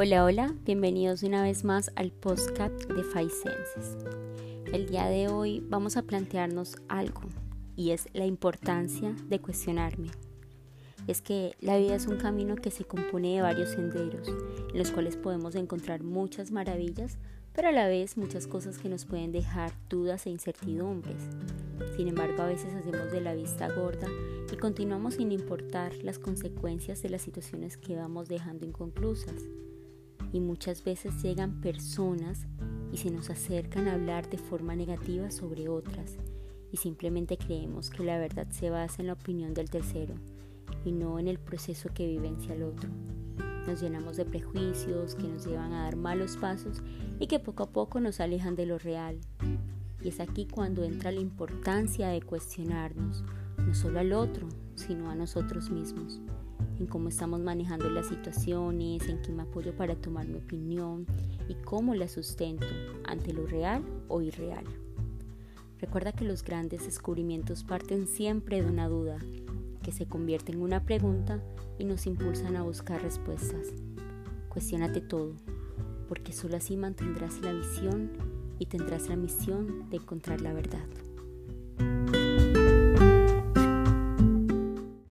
Hola, hola, bienvenidos una vez más al podcast de Five Senses. El día de hoy vamos a plantearnos algo y es la importancia de cuestionarme. Es que la vida es un camino que se compone de varios senderos, en los cuales podemos encontrar muchas maravillas, pero a la vez muchas cosas que nos pueden dejar dudas e incertidumbres. Sin embargo, a veces hacemos de la vista gorda y continuamos sin importar las consecuencias de las situaciones que vamos dejando inconclusas. Y muchas veces llegan personas y se nos acercan a hablar de forma negativa sobre otras y simplemente creemos que la verdad se basa en la opinión del tercero y no en el proceso que vivencia el otro. Nos llenamos de prejuicios que nos llevan a dar malos pasos y que poco a poco nos alejan de lo real. Y es aquí cuando entra la importancia de cuestionarnos, no solo al otro, sino a nosotros mismos, en cómo estamos manejando las situaciones, en qué me apoyo para tomar mi opinión y cómo la sustento ante lo real o irreal. Recuerda que los grandes descubrimientos parten siempre de una duda, que se convierte en una pregunta y nos impulsan a buscar respuestas. Cuestiónate todo, porque solo así mantendrás la visión y tendrás la misión de encontrar la verdad.